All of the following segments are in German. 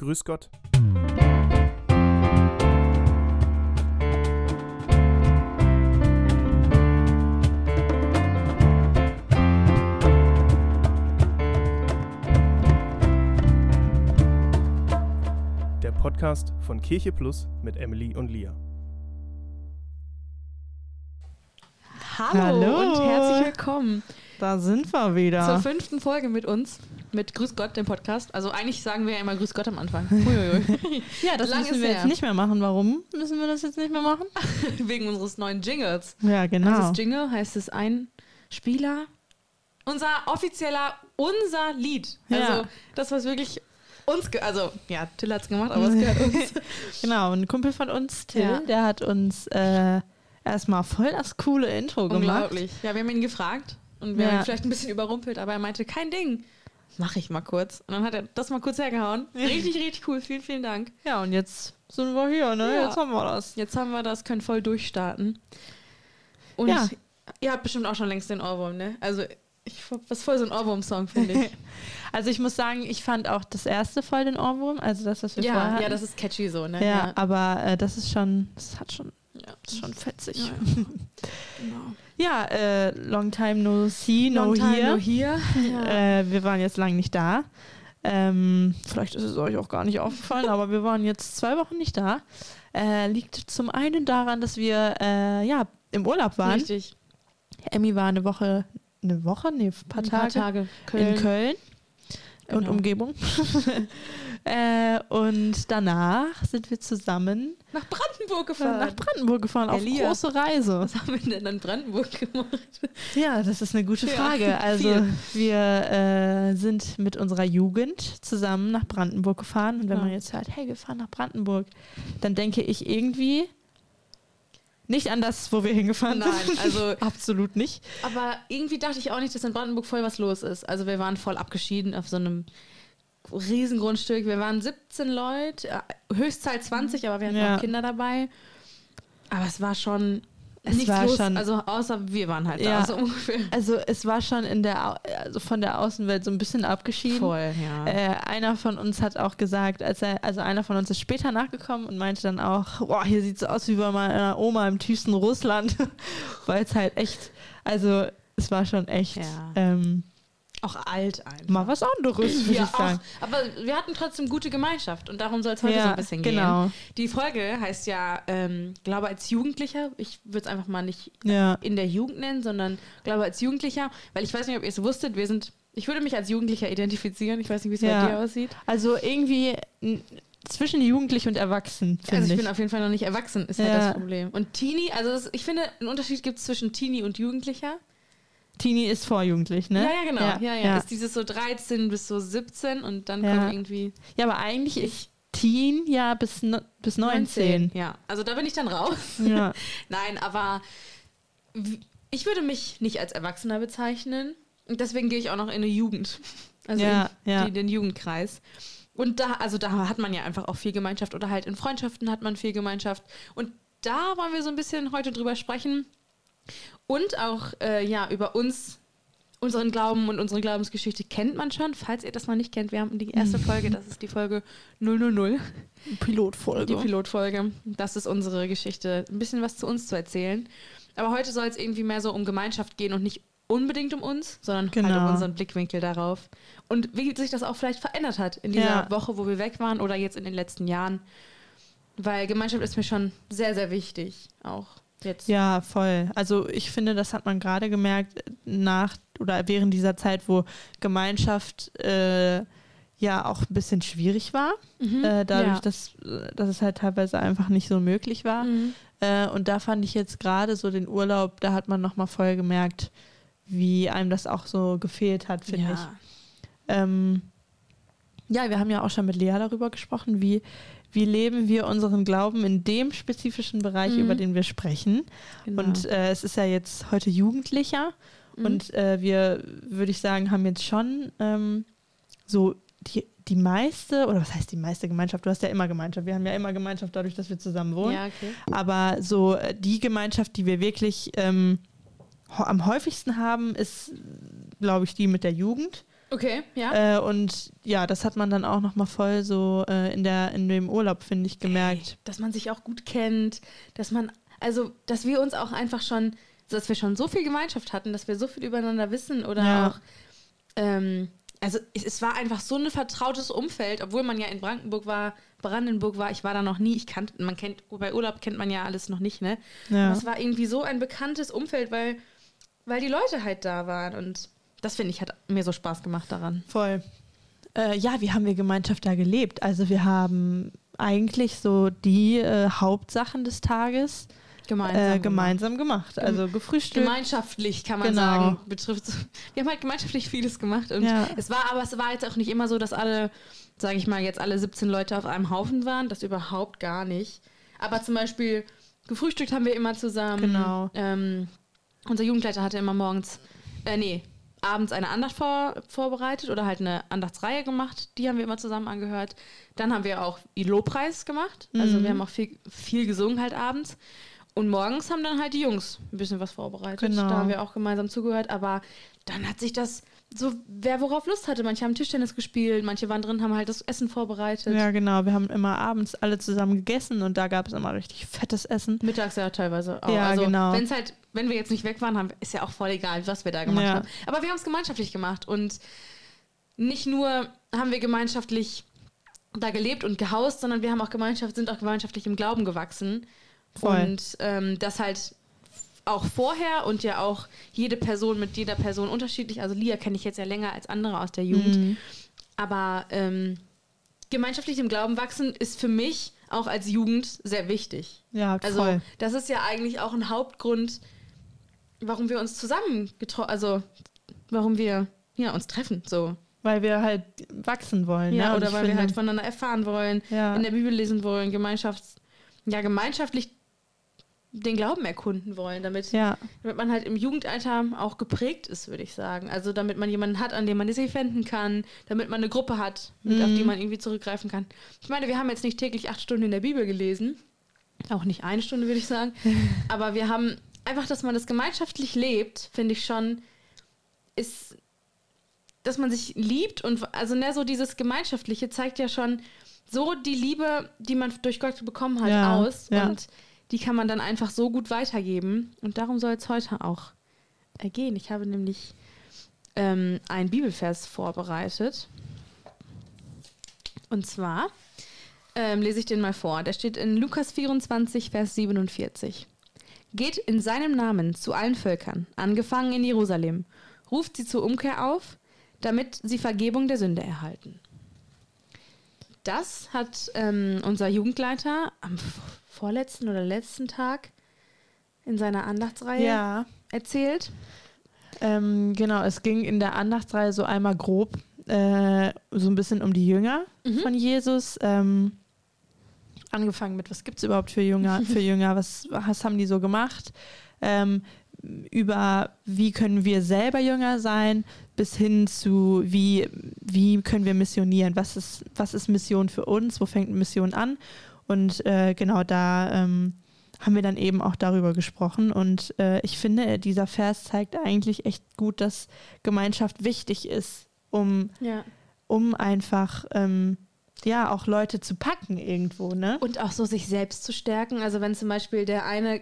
Grüß Gott. Der Podcast von Kirche Plus mit Emily und Lia. Hallo, Hallo. und herzlich willkommen Da sind wir wieder. zur fünften Folge mit uns, mit Grüß Gott, dem Podcast. Also eigentlich sagen wir ja immer Grüß Gott am Anfang. Uiuiui. ja, das Lang müssen ist wir her. jetzt nicht mehr machen. Warum müssen wir das jetzt nicht mehr machen? Wegen unseres neuen Jingles. Ja, genau. Also das Jingle heißt es ein Spieler. Unser offizieller, unser Lied. Also Ja. das, was wirklich uns, also ja, Till hat es gemacht, aber es gehört uns. genau, ein Kumpel von uns, Till, Ja. der hat uns äh, erstmal voll das coole Intro gemacht. Unglaublich. Ja, wir haben ihn gefragt und wir Ja. haben ihn vielleicht ein bisschen überrumpelt, aber er meinte, kein Ding. Mach ich mal kurz. Und dann hat er das mal kurz hergehauen. Richtig, richtig cool. Vielen, vielen Dank. Ja, und jetzt sind wir hier, ne? Ja. Jetzt haben wir das. Jetzt haben wir das, können voll durchstarten. Und Ja. ihr habt bestimmt auch schon längst den Ohrwurm, ne? Also, ich, das ist voll so ein Ohrwurm-Song, finde ich. Also ich muss sagen, ich fand auch das erste voll den Ohrwurm, also das, was wir vorher ja, hatten. ja, das ist catchy so, ne? ja, aber äh, das ist schon, das hat schon, ja. ist schon fetzig. Ja, Ja, genau. äh, long time no see, no Long time here. no here. Ja. Äh, wir waren jetzt lange nicht da. Ähm, vielleicht ist es euch auch gar nicht aufgefallen, aber wir waren jetzt zwei Wochen nicht da. Äh, liegt zum einen daran, dass wir äh, ja im Urlaub waren. Richtig. Emmy war eine Woche, eine Woche, nee, ein paar Ein Tage, paar Tage. in Köln und Genau. Umgebung. äh, und danach sind wir zusammen Nach Brandenburg äh, gefahren. nach Brandenburg gefahren auf Elia. große Reise. Was haben wir denn in Brandenburg gemacht? Ja, das ist eine gute Ja, Frage. Also viel. wir äh, sind mit unserer Jugend zusammen nach Brandenburg gefahren und wenn Ja. man jetzt hört, hey, wir fahren nach Brandenburg, dann denke ich irgendwie nicht an das, wo wir hingefahren Nein, sind. also- absolut nicht. Aber irgendwie dachte ich auch nicht, dass in Brandenburg voll was los ist. Also wir waren voll abgeschieden auf so einem Riesengrundstück. Wir waren 17 Leute, äh, Höchstzahl 20, aber wir hatten Ja. auch Kinder dabei. Aber es war schon Es nichts war los. schon- also außer wir waren halt Ja. da, so ungefähr. Also es war schon in der, also von der Außenwelt so ein bisschen abgeschieden. Voll, ja. Äh, einer von uns hat auch gesagt, als er, also einer von uns ist später nachgekommen und meinte dann auch, boah, hier sieht so aus wie bei meiner Oma im tiefsten Russland, weil es halt echt, also es war schon echt Ja. ähm, auch alt einfach. mal was anderes, würde ja, ich sagen. auch. Aber wir hatten trotzdem gute Gemeinschaft und darum soll es heute Ja, so ein bisschen gehen. genau. Die Folge heißt ja, ähm, glaube als Jugendlicher, ich würde es einfach mal nicht Ja, in der Jugend nennen, sondern glaube als Jugendlicher, weil ich weiß nicht, ob ihr es wusstet, wir sind, ich würde mich als Jugendlicher identifizieren, ich weiß nicht, wie es bei dir aussieht. also irgendwie zwischen Jugendlich und Erwachsen, Also ich ich. bin auf jeden Fall noch nicht erwachsen, ist halt Ja. das Problem. Und Teenie, also das, ich finde, einen Unterschied gibt es zwischen Teenie und Jugendlicher. Teenie ist vorjugendlich, ne? Ja, ja, genau. Ja, ja, ja. Ist dieses so 13 bis so 17 und dann Ja. kommt irgendwie Ja, aber eigentlich ist Teen ja bis, no, bis 19. Ja, also da bin ich dann raus. Ja. Nein, aber ich würde mich nicht als Erwachsener bezeichnen. Und deswegen gehe ich auch noch in eine Jugend. Also Ja, in ja. Den Jugendkreis. Und da, also da hat man ja einfach auch viel Gemeinschaft oder halt in Freundschaften hat man viel Gemeinschaft. Und da wollen wir so ein bisschen heute drüber sprechen. Und auch ja ja, über uns, unseren Glauben und unsere Glaubensgeschichte kennt man schon. Falls ihr das noch nicht kennt, wir haben die erste Folge, das ist die Folge 000. Pilotfolge. Die Pilotfolge. Das ist unsere Geschichte. Ein bisschen was zu uns zu erzählen. Aber heute soll es irgendwie mehr so um Gemeinschaft gehen und nicht unbedingt um uns, sondern halt Genau. um unseren Blickwinkel darauf. Und wie sich das auch vielleicht verändert hat in dieser Ja. Woche, wo wir weg waren oder jetzt in den letzten Jahren. Weil Gemeinschaft ist mir schon sehr, sehr wichtig. Auch jetzt. Ja, voll. Also ich finde, das hat man gerade gemerkt nach oder während dieser Zeit, wo Gemeinschaft äh, ja auch ein bisschen schwierig war, Mhm. äh, dadurch, ja. dass, äh, dass es halt teilweise einfach nicht so möglich war. Mhm. Äh, und da fand ich jetzt gerade so den Urlaub, da hat man nochmal voll gemerkt, wie einem das auch so gefehlt hat, finde ich. ja. Ähm, ja, wir haben ja auch schon mit Lea darüber gesprochen, wie, wie leben wir unseren Glauben in dem spezifischen Bereich, Mhm. über den wir sprechen. Genau. Und äh, es ist ja jetzt heute Jugendlicher Mhm. und äh, wir, würde ich sagen, haben jetzt schon ähm, so die, die meiste, oder was heißt die meiste Gemeinschaft? Du hast ja immer Gemeinschaft. Wir haben ja immer Gemeinschaft dadurch, dass wir zusammen wohnen. ja, okay. Aber so äh, die Gemeinschaft, die wir wirklich ähm, am häufigsten haben, ist, glaube ich, die mit der Jugend. Okay, ja. Äh, und ja, das hat man dann auch nochmal voll so äh, in, der, in dem Urlaub, finde ich, gemerkt. Dass man sich auch gut kennt, dass man, also, dass wir uns auch einfach schon, dass wir schon so viel Gemeinschaft hatten, dass wir so viel übereinander wissen oder Ja. auch, ähm, also es, es war einfach so ein vertrautes Umfeld, obwohl man ja in Brandenburg war, Brandenburg war, ich war da noch nie, ich kannte, man kennt, bei Urlaub kennt man ja alles noch nicht, ne? Ja. Aber es war irgendwie so ein bekanntes Umfeld, weil, weil die Leute halt da waren und das finde ich hat mir so Spaß gemacht daran. Voll. Äh, ja, wie haben wir Gemeinschaft da gelebt? Also wir haben eigentlich so die äh, Hauptsachen des Tages Gemeinsam. äh, gemeinsam gemacht. Also gefrühstückt. Gemeinschaftlich kann man Genau. sagen, betrifft. Wir haben halt gemeinschaftlich vieles gemacht und Ja. es war, aber es war jetzt auch nicht immer so, dass alle, sage ich mal, jetzt alle 17 Leute auf einem Haufen waren. Das überhaupt gar nicht. Aber zum Beispiel gefrühstückt haben wir immer zusammen. Genau. Ähm, unser Jugendleiter hatte immer morgens, äh, nee, abends eine Andacht vor, vorbereitet oder halt eine Andachtsreihe gemacht. Die haben wir immer zusammen angehört. Dann haben wir auch Lobpreis gemacht. Also Mhm. wir haben auch viel, viel gesungen halt abends. Und morgens haben dann halt die Jungs ein bisschen was vorbereitet. Genau. Da haben wir auch gemeinsam zugehört. Aber dann hat sich das so, wer worauf Lust hatte. Manche haben Tischtennis gespielt, manche waren drin, haben halt das Essen vorbereitet. Ja, genau. Wir haben immer abends alle zusammen gegessen und da gab es immer richtig fettes Essen. Mittags ja teilweise auch. Ja, also, genau. Wenn's halt, wenn wir jetzt nicht weg waren, haben, ist ja auch voll egal, was wir da gemacht Ja. haben. Aber wir haben es gemeinschaftlich gemacht und nicht nur haben wir gemeinschaftlich da gelebt und gehaust, sondern wir haben auch Gemeinschaft, sind auch gemeinschaftlich im Glauben gewachsen. Voll. Und ähm, das halt auch vorher und ja auch jede Person mit jeder Person unterschiedlich. Also Lia kenne ich jetzt ja länger als andere aus der Jugend. Mhm. Aber ähm, gemeinschaftlich im Glauben wachsen ist für mich auch als Jugend sehr wichtig. Ja, Also voll. das ist ja eigentlich auch ein Hauptgrund, warum wir uns zusammen getroffen, also warum wir ja, uns treffen, so. Weil wir halt wachsen wollen. Ja, ne? Oder weil wir halt voneinander erfahren wollen, Ja. in der Bibel lesen wollen, Gemeinschafts ja, gemeinschaftlich den Glauben erkunden wollen, damit, Ja, damit man halt im Jugendalter auch geprägt ist, würde ich sagen. Also damit man jemanden hat, an dem man sich wenden kann, damit man eine Gruppe hat, mit, auf Mhm. die man irgendwie zurückgreifen kann. Ich meine, wir haben jetzt nicht täglich acht Stunden in der Bibel gelesen, auch nicht eine Stunde, würde ich sagen, aber wir haben einfach, dass man das gemeinschaftlich lebt, finde ich schon, ist, dass man sich liebt und also ne, so dieses Gemeinschaftliche zeigt ja schon so die Liebe, die man durch Gott bekommen hat, Ja, aus ja. und die kann man dann einfach so gut weitergeben und darum soll es heute auch äh, gehen. Ich habe nämlich ähm, einen Bibelvers vorbereitet und zwar ähm, lese ich den mal vor. Der steht in Lukas 24, Vers 47. Geht in seinem Namen zu allen Völkern, angefangen in Jerusalem, ruft sie zur Umkehr auf, damit sie Vergebung der Sünde erhalten. Das hat ähm, unser Jugendleiter am vorletzten oder letzten Tag in seiner Andachtsreihe ja. erzählt. Ähm, genau, es ging in der Andachtsreihe so einmal grob äh, so ein bisschen um die Jünger Mhm. von Jesus. Ähm, angefangen mit, was gibt es überhaupt für Jünger, für Jünger, was, was haben die so gemacht? Ähm, über wie können wir selber Jünger sein, bis hin zu wie, wie können wir missionieren, was ist, was ist Mission für uns, wo fängt Mission an? Und äh, genau da ähm, haben wir dann eben auch darüber gesprochen. Und äh, ich finde, dieser Vers zeigt eigentlich echt gut, dass Gemeinschaft wichtig ist, um, Ja. um einfach ähm, ja auch Leute zu packen irgendwo, ne? Und auch so sich selbst zu stärken. Also wenn zum Beispiel der eine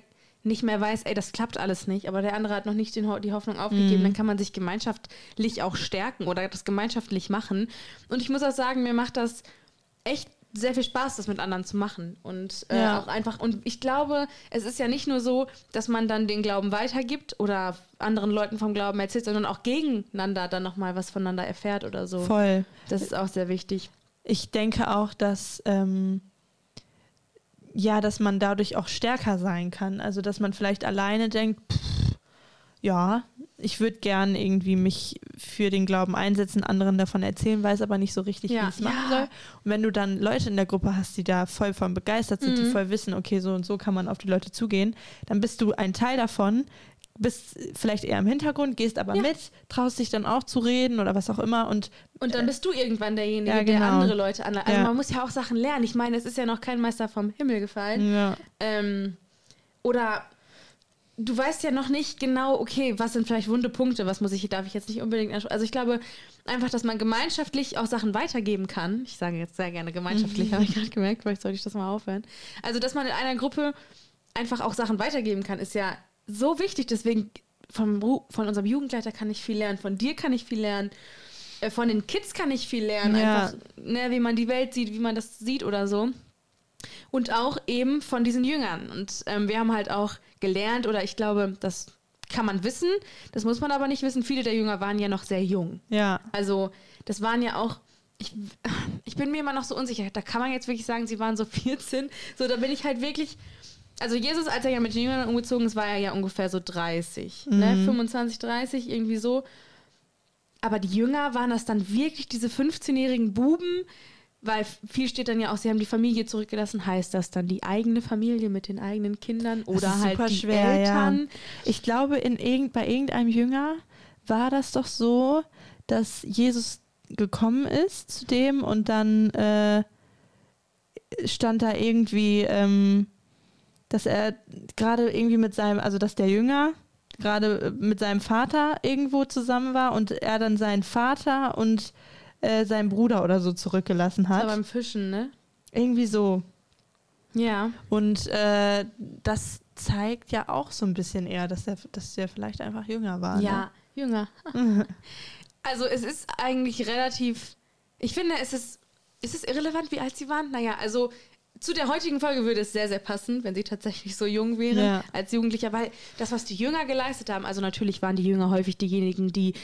nicht mehr weiß, ey, das klappt alles nicht, aber der andere hat noch nicht Ho- die Hoffnung aufgegeben, Mhm. dann kann man sich gemeinschaftlich auch stärken oder das gemeinschaftlich machen. Und ich muss auch sagen, mir macht das echt sehr viel Spaß, das mit anderen zu machen. Und äh, Ja. auch einfach, und ich glaube, es ist ja nicht nur so, dass man dann den Glauben weitergibt oder anderen Leuten vom Glauben erzählt, sondern auch gegeneinander dann nochmal was voneinander erfährt oder so. Voll. Das ist auch sehr wichtig. Ich denke auch, dass ähm, ja, dass man dadurch auch stärker sein kann. Also dass man vielleicht alleine denkt, pff, ja, ich würde gern irgendwie mich für den Glauben einsetzen, anderen davon erzählen, weiß aber nicht so richtig, Ja. wie ich es machen Ja. soll. Und wenn du dann Leute in der Gruppe hast, die da voll von begeistert sind, die Mhm. voll wissen, okay, so und so kann man auf die Leute zugehen, dann bist du ein Teil davon, bist vielleicht eher im Hintergrund, gehst aber Ja. mit, traust dich dann auch zu reden oder was auch immer und Und dann bist du irgendwann derjenige, Ja, der genau. andere Leute anleitet. Also Ja. man muss ja auch Sachen lernen. Ich meine, es ist ja noch kein Meister vom Himmel gefallen. Ähm, oder du weißt ja noch nicht genau, okay, was sind vielleicht wunde Punkte, was muss ich, darf ich jetzt nicht unbedingt anschauen. Also ich glaube einfach, dass man gemeinschaftlich auch Sachen weitergeben kann. Ich sage jetzt sehr gerne gemeinschaftlich, habe ich gerade gemerkt, vielleicht sollte ich das mal aufhören. Also, dass man in einer Gruppe einfach auch Sachen weitergeben kann, ist ja so wichtig. Deswegen vom, von unserem Jugendleiter kann ich viel lernen, von dir kann ich viel lernen, äh, von den Kids kann ich viel lernen, Ja. einfach, ne, wie man die Welt sieht, wie man das sieht oder so. Und auch eben von diesen Jüngern. Und ähm, wir haben halt auch gelernt, oder ich glaube, das kann man wissen, das muss man aber nicht wissen. Viele der Jünger waren ja noch sehr jung. Ja. Also, das waren ja auch. Ich, ich bin mir immer noch so unsicher. Da kann man jetzt wirklich sagen, sie waren so 14. So, da bin ich halt wirklich. Also, Jesus, als er ja mit den Jüngern umgezogen ist, war er ja ungefähr so 30. Ne? 25, 30, irgendwie so. Aber die Jünger waren das dann wirklich diese 15-jährigen Buben, weil viel steht dann ja auch, sie haben die Familie zurückgelassen. Heißt das dann die eigene Familie mit den eigenen Kindern oder halt die schwer, Eltern? Ja. Ich glaube, in irgend, bei irgendeinem Jünger war das doch so, dass Jesus gekommen ist zu dem und dann äh, stand da irgendwie, ähm, dass er gerade irgendwie mit seinem, also dass der Jünger gerade äh, mit seinem Vater irgendwo zusammen war und er dann seinen Vater und äh, seinen Bruder oder so zurückgelassen Das war hat. beim Fischen, ne? Irgendwie so. Ja. Und äh, das zeigt ja auch so ein bisschen eher, dass er, dass der vielleicht einfach jünger war. Ja, jünger. also es ist eigentlich relativ, ich finde, es ist, ist es irrelevant, wie alt sie waren? Naja, also zu der heutigen Folge würde es sehr, sehr passen, wenn sie tatsächlich so jung wären Ja. als Jugendlicher, weil das, was die Jünger geleistet haben, also natürlich waren die Jünger häufig diejenigen, die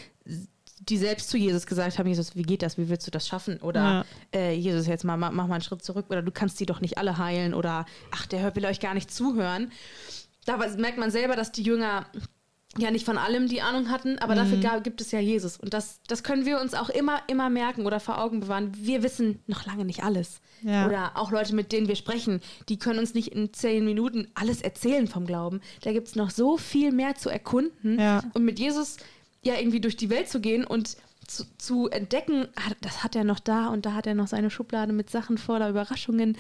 die selbst zu Jesus gesagt haben, Jesus, wie geht das, wie willst du das schaffen? Oder Ja. äh, Jesus, jetzt mal, mach mal einen Schritt zurück oder du kannst die doch nicht alle heilen oder ach, der hört, will euch gar nicht zuhören. Da merkt man selber, dass die Jünger ja nicht von allem die Ahnung hatten, aber Mhm. dafür gibt es ja Jesus. Und das, das können wir uns auch immer, immer merken oder vor Augen bewahren. Wir wissen noch lange nicht alles. Ja. Oder auch Leute, mit denen wir sprechen, die können uns nicht in zehn Minuten alles erzählen vom Glauben. Da gibt es noch so viel mehr zu erkunden. Ja. Und mit Jesus ja irgendwie durch die Welt zu gehen und zu, zu entdecken, ah, das hat er noch da und da hat er noch seine Schublade mit Sachen voller Überraschungen.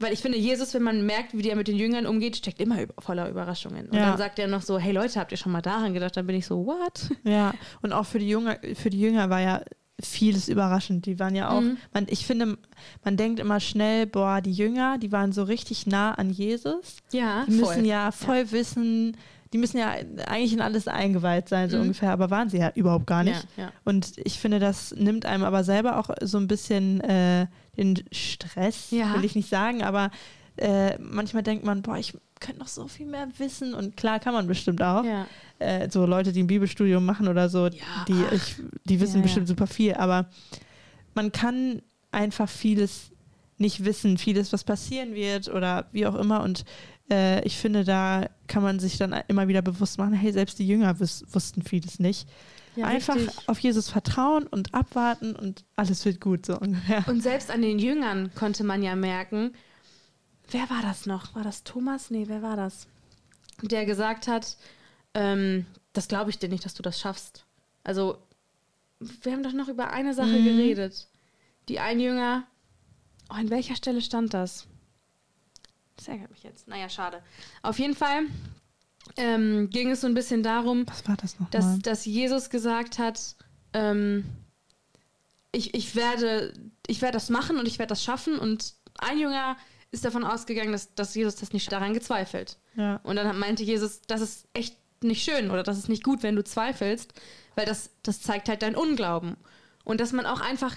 Weil ich finde, Jesus, wenn man merkt, wie der mit den Jüngern umgeht, steckt immer voller Überraschungen. Und Ja. dann sagt er noch so, hey Leute, habt ihr schon mal daran gedacht? Dann bin ich so, what? Ja, und auch für die Jünger, für die Jünger war ja vieles überraschend. Die waren ja auch, Mhm. man, ich finde, man denkt immer schnell, boah, die Jünger, die waren so richtig nah an Jesus. Ja, Die müssen ja voll wissen, die müssen ja eigentlich in alles eingeweiht sein, so Mhm. ungefähr, aber waren sie ja überhaupt gar nicht. Ja, ja. Und ich finde, das nimmt einem aber selber auch so ein bisschen äh, den Stress, Ja. will ich nicht sagen, aber äh, manchmal denkt man, boah, ich könnte noch so viel mehr wissen und klar kann man bestimmt auch. ja. Äh, so Leute, die ein Bibelstudium machen oder so, die, ach. ich, die wissen Ja, ja. bestimmt super viel, aber man kann einfach vieles nicht wissen, vieles, was passieren wird oder wie auch immer und äh, ich finde, da kann man sich dann immer wieder bewusst machen, hey, selbst die Jünger wus wussten vieles nicht. Ja Einfach richtig. auf Jesus vertrauen und abwarten und alles wird gut, so ungefähr. Und selbst an den Jüngern konnte man ja merken, wer war das noch? War das Thomas? Nee, wer war das? Der gesagt hat, ähm, das glaube ich dir nicht, dass du das schaffst. Also, wir haben doch noch über eine Sache Mhm. geredet. Die ein Jünger, oh, an welcher Stelle stand das? Das ärgert mich jetzt. Naja, schade. Auf jeden Fall ähm, ging es so ein bisschen darum, das dass, dass Jesus gesagt hat, ähm, ich, ich, werde, ich werde das machen und ich werde das schaffen. Und ein Jünger ist davon ausgegangen, dass, dass Jesus das nicht daran gezweifelt. Ja. Und dann meinte Jesus, das ist echt nicht schön oder das ist nicht gut, wenn du zweifelst, weil das, das zeigt halt dein Unglauben. Und dass man auch einfach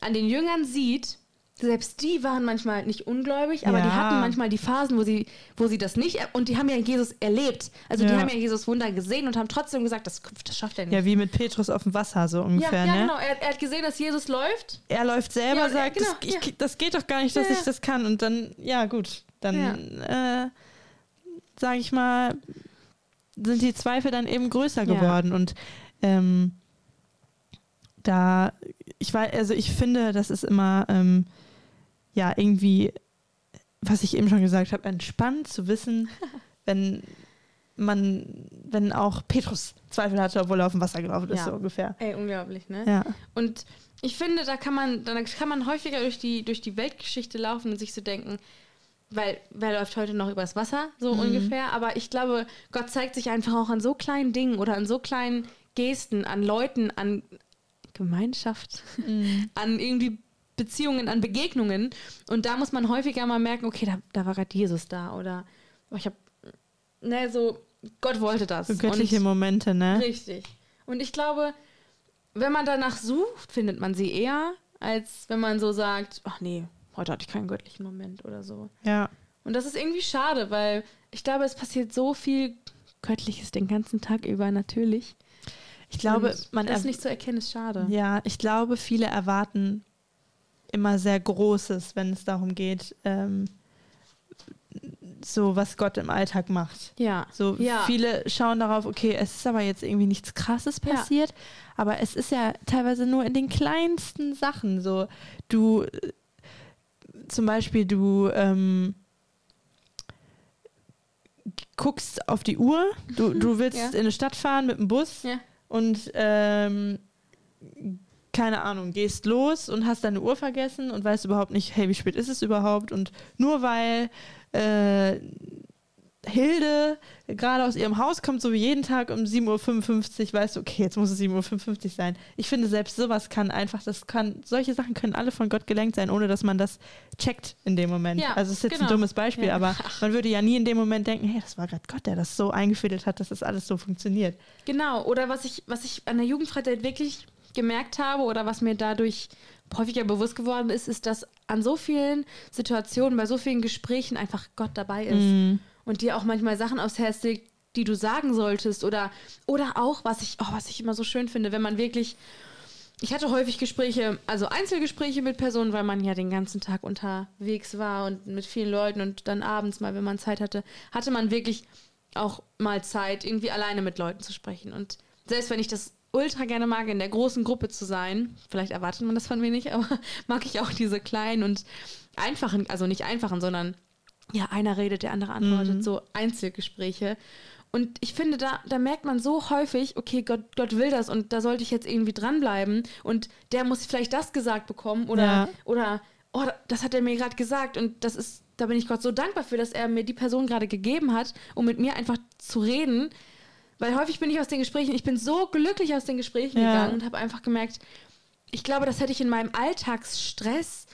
an den Jüngern sieht, selbst die waren manchmal nicht ungläubig, aber die Ja. hatten manchmal die Phasen, wo sie, wo sie das nicht, und die haben ja Jesus erlebt. Also die Ja. haben ja Jesus Wunder gesehen und haben trotzdem gesagt, das, das schafft er nicht. ja, wie mit Petrus auf dem Wasser, so Ja, ungefähr, ja ne? genau. Er, er hat gesehen, dass Jesus läuft. er läuft selber, Ja, sagt, genau, das, ich, ja. das geht doch gar nicht, dass Ja, ich ja. das kann. Und dann, ja gut, dann, äh, sage ich mal, sind die Zweifel dann eben größer Ja. geworden. Und ähm, da, ich weiß, also ich finde, das ist immer, ähm, ja, irgendwie, was ich eben schon gesagt habe, entspannt zu wissen, wenn man, wenn auch Petrus Zweifel hatte, obwohl er auf dem Wasser gelaufen ist, Ja. so ungefähr. Ey, unglaublich, ne? Ja. Und ich finde, da kann man, da kann man häufiger durch die, durch die Weltgeschichte laufen und sich so denken, weil wer läuft heute noch übers Wasser, so Mhm. ungefähr. Aber ich glaube, Gott zeigt sich einfach auch an so kleinen Dingen oder an so kleinen Gesten, an Leuten, an Gemeinschaft, Mhm. an irgendwie Beziehungen, an Begegnungen. Und da muss man häufiger mal merken, okay, da, da war gerade Jesus da oder oh, ich habe, ne, so, Gott wollte das. So göttliche Und- Momente, ne? Richtig. Und ich glaube, wenn man danach sucht, findet man sie eher, als wenn man so sagt, ach nee, heute hatte ich keinen göttlichen Moment oder so. Ja. Und das ist irgendwie schade, weil ich glaube, es passiert so viel Göttliches den ganzen Tag über, natürlich. Ich glaube, Und man das nicht zu erkennen, ist schade. Ja, ich glaube, viele erwarten immer sehr Großes, wenn es darum geht, ähm, so was Gott im Alltag macht. Ja. So Ja. viele schauen darauf, okay, es ist aber jetzt irgendwie nichts Krasses Ja. passiert, aber es ist ja teilweise nur in den kleinsten Sachen. So, du äh, zum Beispiel, du ähm, guckst auf die Uhr, du, du willst Ja. in eine Stadt fahren mit dem Bus Ja. Und ähm, keine Ahnung, gehst los und hast deine Uhr vergessen und weißt überhaupt nicht, hey, wie spät ist es überhaupt? Und nur weil äh, Hilde gerade aus ihrem Haus kommt, so wie jeden Tag um 7.55 Uhr, weißt du, okay, jetzt muss es 7.55 Uhr sein. Ich finde, selbst sowas kann einfach, das kann, solche Sachen können alle von Gott gelenkt sein, ohne dass man das checkt in dem Moment. Ja, also es ist jetzt genau. ein dummes Beispiel, Ja. aber man würde ja nie in dem Moment denken, hey, das war gerade Gott, der das so eingefädelt hat, dass das alles so funktioniert. Genau, oder was ich, was ich an der Jugendfreizeit wirklich gemerkt habe oder was mir dadurch häufiger bewusst geworden ist, ist, dass an so vielen Situationen, bei so vielen Gesprächen einfach Gott dabei ist Mhm. Und dir auch manchmal Sachen aufs Herz legt, die du sagen solltest oder, oder auch, was ich, oh, was ich immer so schön finde, wenn man wirklich ich hatte häufig Gespräche, also Einzelgespräche mit Personen, weil man ja den ganzen Tag unterwegs war und mit vielen Leuten und dann abends mal, wenn man Zeit hatte, hatte man wirklich auch mal Zeit, irgendwie alleine mit Leuten zu sprechen. Und selbst wenn ich das ultra gerne mag, in der großen Gruppe zu sein, vielleicht erwartet man das von mir nicht, aber mag ich auch diese kleinen und einfachen, also nicht einfachen, sondern ja, einer redet, der andere antwortet, so Einzelgespräche. Und ich finde, da, da merkt man so häufig, okay, Gott, Gott will das und da sollte ich jetzt irgendwie dranbleiben und der muss vielleicht das gesagt bekommen oder, Ja. oder oh, das hat er mir gerade gesagt und das ist, da bin ich Gott so dankbar für, dass er mir die Person gerade gegeben hat, um mit mir einfach zu reden. Weil häufig bin ich aus den Gesprächen, ich bin so glücklich aus den Gesprächen Ja. gegangen und habe einfach gemerkt, ich glaube, das hätte ich in meinem Alltagsstress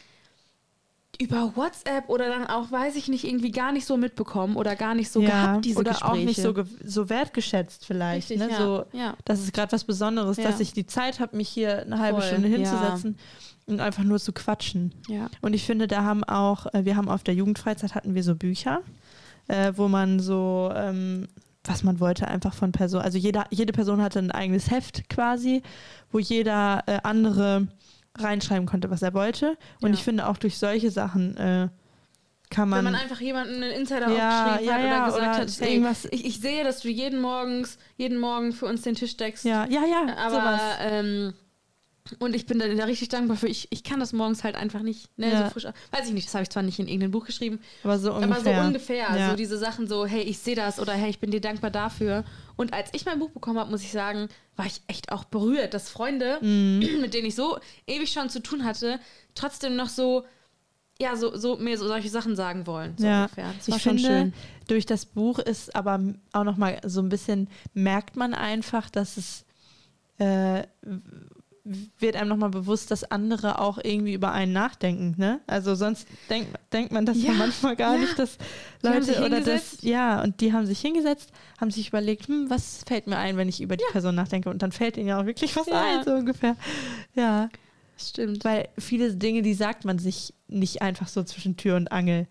über WhatsApp oder dann auch, weiß ich nicht, irgendwie gar nicht so mitbekommen oder gar nicht so gehabt, diese oder Gespräche. auch nicht so, so wertgeschätzt vielleicht. Richtig, ne? ja. so, ja. Das ist gerade was Besonderes, Ja. dass ich die Zeit habe, mich hier eine halbe Voll, Stunde ja. hinzusetzen und einfach nur zu quatschen. ja. Und ich finde, da haben auch, äh, wir haben auf der Jugendfreizeit hatten wir so Bücher, äh, wo man so, ähm, was man wollte, einfach von Person, also jeder, jede Person hatte ein eigenes Heft quasi, wo jeder äh, andere reinschreiben konnte, was er wollte. Und Ja. ich finde auch durch solche Sachen äh, kann man, Wenn man einfach jemanden einen Insider Ja, aufgeschrieben ja, hat ja, oder gesagt oder hat, hey, irgendwas- ich, ich sehe, dass du jeden morgens, jeden Morgen für uns den Tisch deckst. ja, ja, ja, aber ähm, und ich bin da, da richtig dankbar für. Ich, ich kann das morgens halt einfach nicht, ne, Ja. so frisch. Weiß ich nicht, das habe ich zwar nicht in irgendein Buch geschrieben, Aber so ungefähr. aber so ungefähr. Ja. So diese Sachen so, hey, ich sehe das oder hey, ich bin dir dankbar dafür. Und als ich mein Buch bekommen habe, muss ich sagen, war ich echt auch berührt, dass Freunde, Mhm. mit denen ich so ewig schon zu tun hatte, trotzdem noch so, ja, so, so mir so solche Sachen sagen wollen. So Ja, ungefähr. Das war ich schon finde, schön. durch das Buch ist aber auch noch mal so ein bisschen, merkt man einfach, dass es äh, wird einem nochmal bewusst, dass andere auch irgendwie über einen nachdenken. Ne? Also sonst denkt, denkt man das ja, Ja, manchmal gar ja. nicht, dass Leute oder das, ja, und die haben sich hingesetzt, haben sich überlegt, hm, was fällt mir ein, wenn ich über die Person nachdenke und dann fällt ihnen ja auch wirklich was Ja. ein, so ungefähr. Ja, Stimmt. weil viele Dinge, die sagt man sich nicht einfach so zwischen Tür und Angel.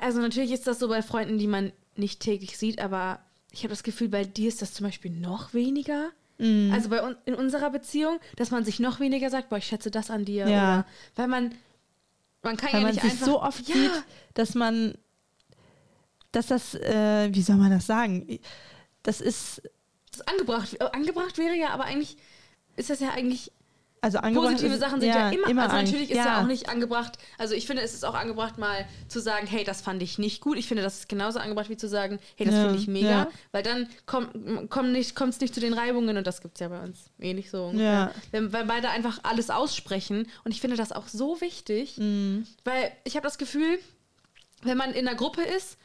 Also natürlich ist das so bei Freunden, die man nicht täglich sieht, aber ich habe das Gefühl, bei dir ist das zum Beispiel noch weniger. Mhm. Also bei uns in unserer Beziehung, dass man sich noch weniger sagt, boah, ich schätze das an dir. Ja. Oder weil man, man kann weil ja man nicht sich einfach. so oft ja, sieht, dass man, dass das, äh, wie soll man das sagen? Das ist, das angebracht, angebracht wäre ja, aber eigentlich ist das ja eigentlich also positive ist, Sachen sind ja, immer, also an- natürlich ist ja. auch nicht angebracht, also ich finde, es ist auch angebracht mal zu sagen, hey, das fand ich nicht gut. Ich finde, das ist genauso angebracht wie zu sagen, hey, das Ja, finde ich mega, ja. weil dann kommt komm nicht, kommt's nicht zu den Reibungen und das gibt es ja bei uns eh nicht so ungefähr. Ja. Wenn, weil beide einfach alles aussprechen und ich finde das auch so wichtig, Mhm. weil ich habe das Gefühl, wenn man in einer Gruppe ist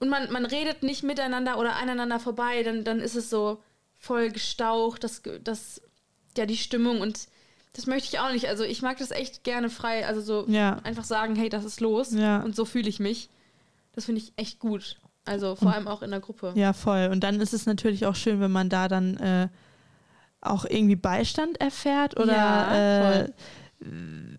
und man, man redet nicht miteinander oder aneinander vorbei, dann, dann ist es so voll gestaucht, das, das, ja, die Stimmung und das möchte ich auch nicht. Also ich mag das echt gerne frei, also so Ja. einfach sagen, hey, das ist los Ja. und so fühle ich mich. Das finde ich echt gut. Also vor allem auch in der Gruppe. Ja, voll. Und dann ist es natürlich auch schön, wenn man da dann äh, auch irgendwie Beistand erfährt oder Ja, äh,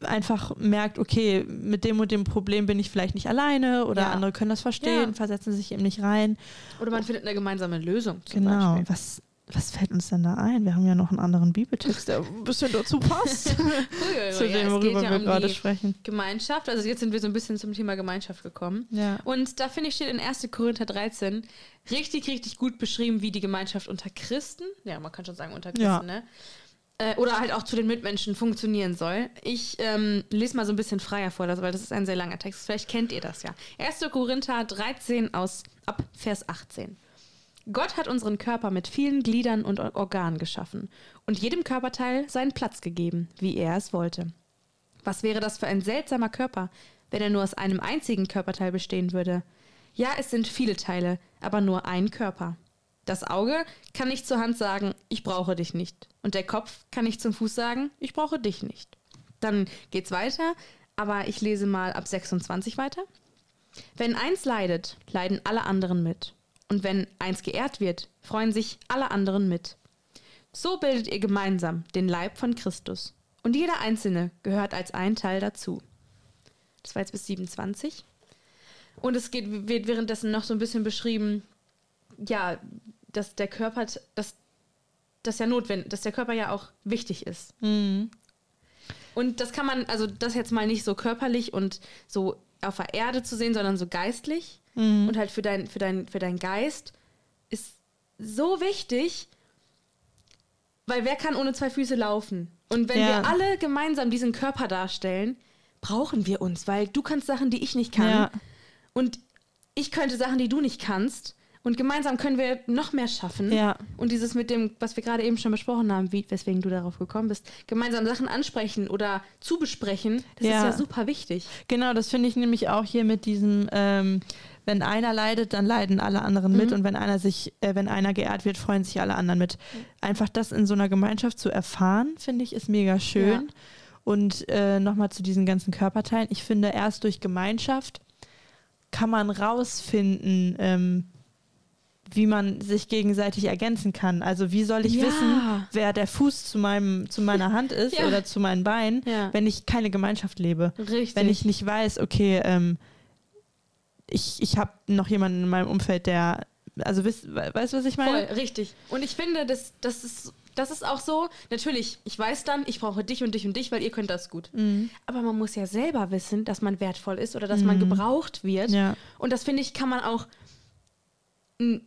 einfach merkt, okay, mit dem und dem Problem bin ich vielleicht nicht alleine oder Ja. andere können das verstehen, Ja. versetzen sich eben nicht rein. Oder man findet eine gemeinsame Lösung zum genau. Beispiel. Was, was fällt uns denn da ein? Wir haben ja noch einen anderen Bibeltext, der ein bisschen dazu passt, zu dem, worüber ja wir um gerade die sprechen. Gemeinschaft. Also jetzt sind wir so ein bisschen zum Thema Gemeinschaft gekommen. Ja. Und da finde ich, steht in 1. Korinther 13 richtig, richtig gut beschrieben, wie die Gemeinschaft unter Christen, ja, man kann schon sagen unter Christen, ne? Äh, Oder halt auch zu den Mitmenschen funktionieren soll. Ich ähm, lese mal so ein bisschen freier vor, das- weil das ist ein sehr langer Text. Vielleicht kennt ihr das ja. 1. Korinther 13 aus ab Vers 18. Gott hat unseren Körper mit vielen Gliedern und Or- Organen geschaffen und jedem Körperteil seinen Platz gegeben, wie er es wollte. Was wäre das für ein seltsamer Körper, wenn er nur aus einem einzigen Körperteil bestehen würde? Ja, es sind viele Teile, aber nur ein Körper. Das Auge kann nicht zur Hand sagen, ich brauche dich nicht. Und der Kopf kann nicht zum Fuß sagen, ich brauche dich nicht. Dann geht's weiter, aber ich lese mal ab 26 weiter. Wenn eins leidet, leiden alle anderen mit. Und wenn eins geehrt wird, freuen sich alle anderen mit. So bildet ihr gemeinsam den Leib von Christus. Und jeder Einzelne gehört als ein Teil dazu. Das war jetzt bis 27. Und es geht, wird währenddessen noch so ein bisschen beschrieben, ja, dass der Körper, dass das ja notwendig, dass der Körper ja auch wichtig ist. Mhm. Und das kann man, also das jetzt mal nicht so körperlich und so auf der Erde zu sehen, sondern so geistlich. Mhm. Und halt für dein, für dein, für dein Geist ist so wichtig, weil wer kann ohne zwei Füße laufen? Und wenn Ja. wir alle gemeinsam diesen Körper darstellen, brauchen wir uns, weil du kannst Sachen, die ich nicht kann. Ja. Und ich könnte Sachen, die du nicht kannst. Und gemeinsam können wir noch mehr schaffen. Ja. Und dieses mit dem, was wir gerade eben schon besprochen haben, wie, weswegen du darauf gekommen bist, gemeinsam Sachen ansprechen oder zu besprechen, das Ja. ist ja super wichtig. Genau, das finde ich nämlich auch hier mit diesem, ähm, wenn einer leidet, dann leiden alle anderen mit Mhm. und wenn einer sich, äh, wenn einer geehrt wird, freuen sich alle anderen mit. Einfach das in so einer Gemeinschaft zu erfahren, finde ich, ist mega schön. Ja. Und äh, nochmal zu diesen ganzen Körperteilen. Ich finde, erst durch Gemeinschaft kann man rausfinden, ähm, wie man sich gegenseitig ergänzen kann. Also wie soll ich Ja. wissen, wer der Fuß zu meinem, zu meiner Hand ist Ja. oder zu meinen Beinen, Ja. wenn ich keine Gemeinschaft lebe? Richtig. wenn ich nicht weiß, okay, ähm, ich, ich habe noch jemanden in meinem Umfeld, der, also weißt du, was ich meine? Voll, richtig. Und ich finde, das, das, ist, das ist auch so, natürlich, ich weiß dann, ich brauche dich und dich und dich, weil ihr könnt das gut. Mhm. Aber man muss ja selber wissen, dass man wertvoll ist oder dass man gebraucht wird. Ja. Und das finde ich, kann man auch,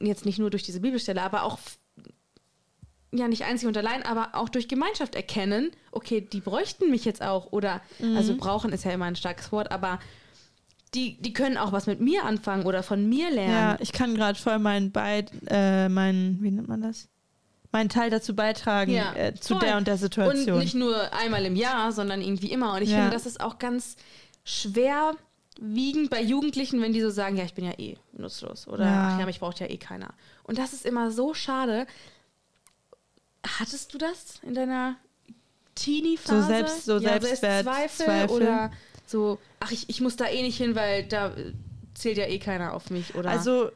jetzt nicht nur durch diese Bibelstelle, aber auch, ja, nicht einzig und allein, aber auch durch Gemeinschaft erkennen, okay, die bräuchten mich jetzt auch. Oder, also brauchen ist ja immer ein starkes Wort, aber die, die können auch was mit mir anfangen oder von mir Ja, lernen. ich kann gerade voll meinen Beid, äh, meinen, wie nennt man das? Meinen Teil dazu beitragen Ja, äh, zu voll. der und der Situation. Und nicht nur einmal im Jahr, sondern irgendwie immer. Und ich Ja. finde, das ist auch ganz schwer wiegend bei Jugendlichen, wenn die so sagen, ja, ich bin ja eh nutzlos oder Ja. ach ja, mich braucht ja eh keiner. Und das ist immer so schade. Hattest du das in deiner Teenie-Phase? So selbst- so Selbstwertzweifel? Selbstzweifel oder so, ach, ich, ich muss da eh nicht hin, weil da äh, zählt ja eh keiner auf mich oder also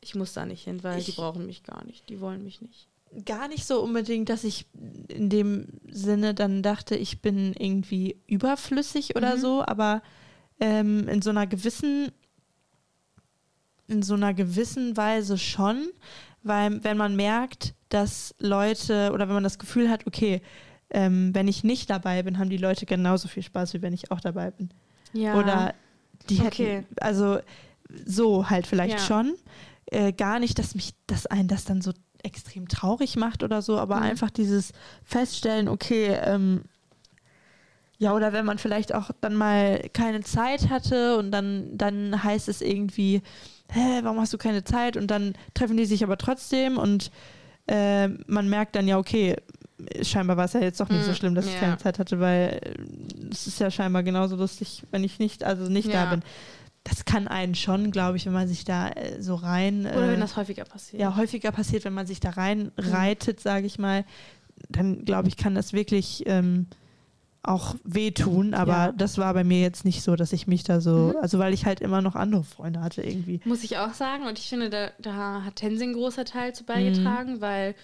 ich muss da nicht hin, weil die brauchen mich gar nicht, die wollen mich nicht. gar nicht so unbedingt, dass ich in dem Sinne dann dachte, ich bin irgendwie überflüssig oder Mhm. so, aber ähm, in so einer gewissen, in so einer gewissen Weise schon, weil wenn man merkt, dass Leute oder wenn man das Gefühl hat, okay, ähm, wenn ich nicht dabei bin, haben die Leute genauso viel Spaß, wie wenn ich auch dabei bin. Ja. Oder die Okay. hätten, also so halt vielleicht Ja. schon. Äh, gar nicht, dass mich das einen das dann so extrem traurig macht oder so, aber Mhm. einfach dieses Feststellen, okay, ähm, ja, oder wenn man vielleicht auch dann mal keine Zeit hatte und dann, dann heißt es irgendwie, hä, warum hast du keine Zeit? Und dann treffen die sich aber trotzdem und äh, man merkt dann ja, okay, scheinbar war es ja jetzt doch nicht so Mhm, schlimm, dass ich ja. keine Zeit hatte, weil äh, es ist ja scheinbar genauso lustig, wenn ich nicht, also nicht Ja. da bin. das kann einen schon, glaube ich, wenn man sich da äh, so rein. Oder äh, wenn das häufiger passiert. ja häufiger passiert, wenn man sich da rein reitet, sage ich mal, dann glaube ich, kann das wirklich ähm, auch wehtun. Aber Ja. das war bei mir jetzt nicht so, dass ich mich da so, Mhm. also weil ich halt immer noch andere Freunde hatte irgendwie. Muss ich auch sagen. Und ich finde, da, da hat Tenzing einen großer Teil Mhm. zu beigetragen, weil